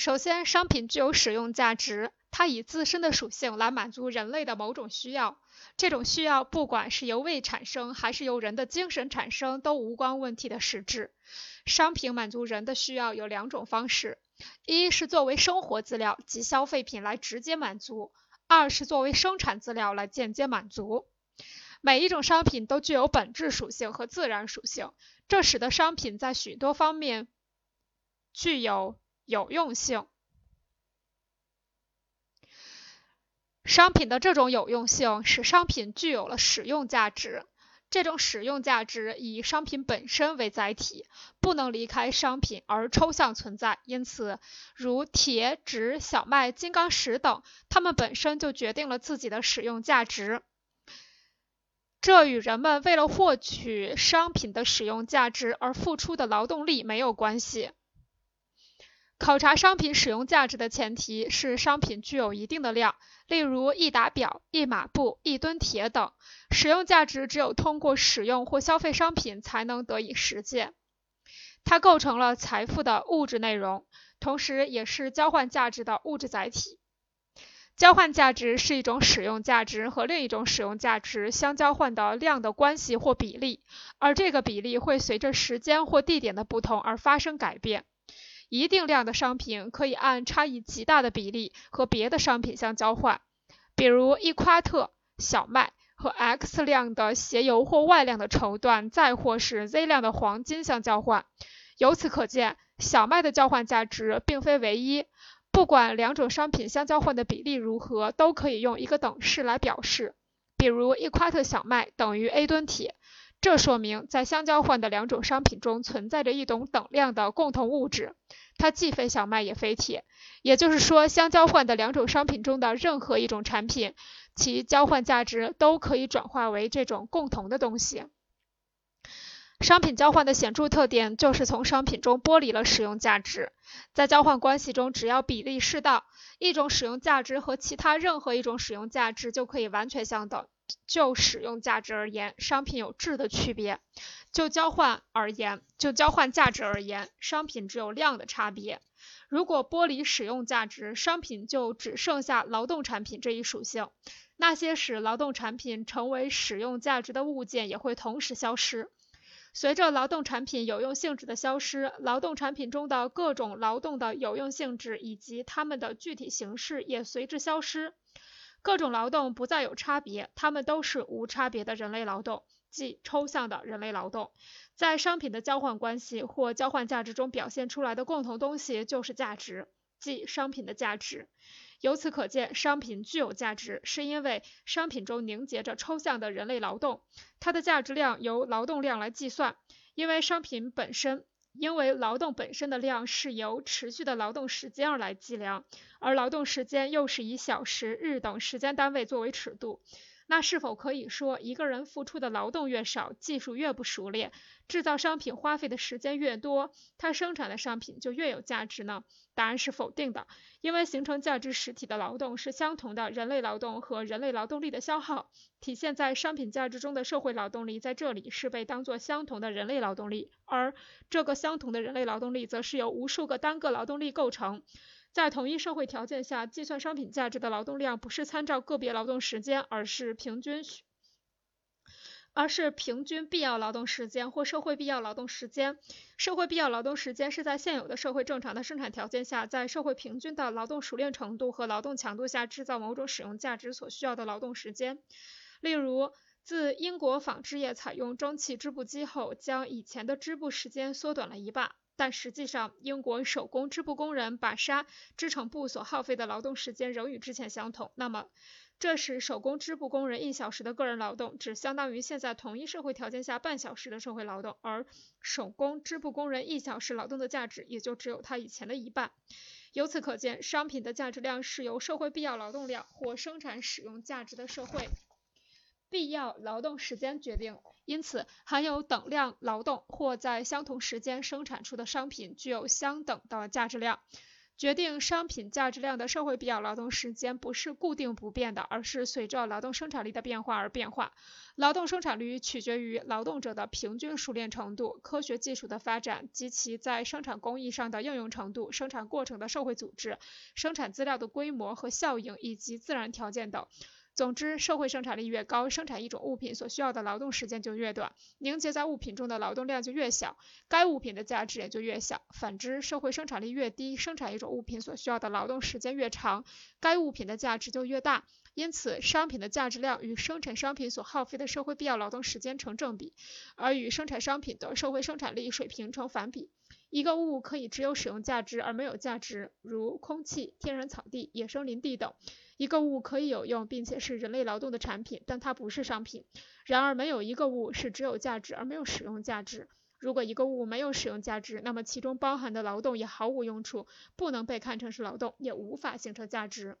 首先，商品具有使用价值，它以自身的属性来满足人类的某种需要。这种需要，不管是由胃产生还是由人的精神产生，都无关问题的实质。商品满足人的需要有两种方式：一是作为生活资料及消费品来直接满足；二是作为生产资料来间接满足。每一种商品都具有本质属性和自然属性，这使得商品在许多方面具有。有用性，商品的这种有用性使商品具有了使用价值。这种使用价值以商品本身为载体，不能离开商品而抽象存在。因此，如铁、纸、小麦、金刚石等，它们本身就决定了自己的使用价值。这与人们为了获取商品的使用价值而付出的劳动力没有关系。考察商品使用价值的前提是商品具有一定的量，例如一打表、一码布、一吨铁等。使用价值只有通过使用或消费商品才能得以实现。它构成了财富的物质内容，同时也是交换价值的物质载体。交换价值是一种使用价值和另一种使用价值相交换的量的关系或比例，而这个比例会随着时间或地点的不同而发生改变。一定量的商品可以按差异极大的比例和别的商品相交换，比如一夸特小麦和 X 量的鞋油或 Y 量的绸缎，再或是 Z 量的黄金相交换。由此可见，小麦的交换价值并非唯一。不管两种商品相交换的比例如何，都可以用一个等式来表示，比如一夸特小麦等于 A 吨铁。这说明，在相交换的两种商品中存在着一种等量的共同物质，它既非小麦也非铁。也就是说，相交换的两种商品中的任何一种产品，其交换价值都可以转化为这种共同的东西。商品交换的显著特点就是从商品中剥离了使用价值。在交换关系中，只要比例适当，一种使用价值和其他任何一种使用价值就可以完全相等。就使用价值而言，商品有质的区别；就交换而言，就交换价值而言，商品只有量的差别。如果剥离使用价值，商品就只剩下劳动产品这一属性。那些使劳动产品成为使用价值的物件也会同时消失。随着劳动产品有用性质的消失，劳动产品中的各种劳动的有用性质以及它们的具体形式也随之消失。各种劳动不再有差别，它们都是无差别的人类劳动，即抽象的人类劳动。在商品的交换关系或交换价值中表现出来的共同东西就是价值，即商品的价值。由此可见，商品具有价值，是因为商品中凝结着抽象的人类劳动，它的价值量由劳动量来计算，因为商品本身。因为劳动本身的量是由持续的劳动时间而来计量，而劳动时间又是以小时、日等时间单位作为尺度，那是否可以说一个人付出的劳动越少，技术越不熟练，制造商品花费的时间越多，他生产的商品就越有价值呢？答案是否定的，因为形成价值实体的劳动是相同的人类劳动和人类劳动力的消耗，体现在商品价值中的社会劳动力在这里是被当作相同的人类劳动力，而这个相同的人类劳动力则是由无数个单个劳动力构成。在同一社会条件下，计算商品价值的劳动量不是参照个别劳动时间，而是平均。而是平均必要劳动时间或社会必要劳动时间。社会必要劳动时间是在现有的社会正常的生产条件下，在社会平均的劳动熟练程度和劳动强度下制造某种使用价值所需要的劳动时间。例如，自英国纺织业采用蒸汽织布机后，将以前的织布时间缩短了一半。但实际上，英国手工织布工人把纱织成布所耗费的劳动时间仍与之前相同。那么，这时手工织布工人一小时的个人劳动只相当于现在同一社会条件下半小时的社会劳动，而手工织布工人一小时劳动的价值也就只有他以前的一半。由此可见，商品的价值量是由社会必要劳动量或生产使用价值的社会必要劳动时间决定。因此，含有等量劳动或在相同时间生产出的商品具有相等的价值量。决定商品价值量的社会必要劳动时间不是固定不变的，而是随着劳动生产力的变化而变化。劳动生产率取决于劳动者的平均熟练程度、科学技术的发展及其在生产工艺上的应用程度、生产过程的社会组织、生产资料的规模和效应以及自然条件等。总之，社会生产力越高，生产一种物品所需要的劳动时间就越短，凝结在物品中的劳动量就越小，该物品的价值也就越小。反之，社会生产力越低，生产一种物品所需要的劳动时间越长，该物品的价值就越大。因此，商品的价值量与生产商品所耗费的社会必要劳动时间成正比，而与生产商品的社会生产力水平成反比。一个物可以只有使用价值而没有价值，如空气、天然草地、野生林地等。一个物可以有用，并且是人类劳动的产品，但它不是商品。然而，没有一个物是只有价值而没有使用价值。如果一个物没有使用价值，那么其中包含的劳动也毫无用处，不能被看成是劳动，也无法形成价值。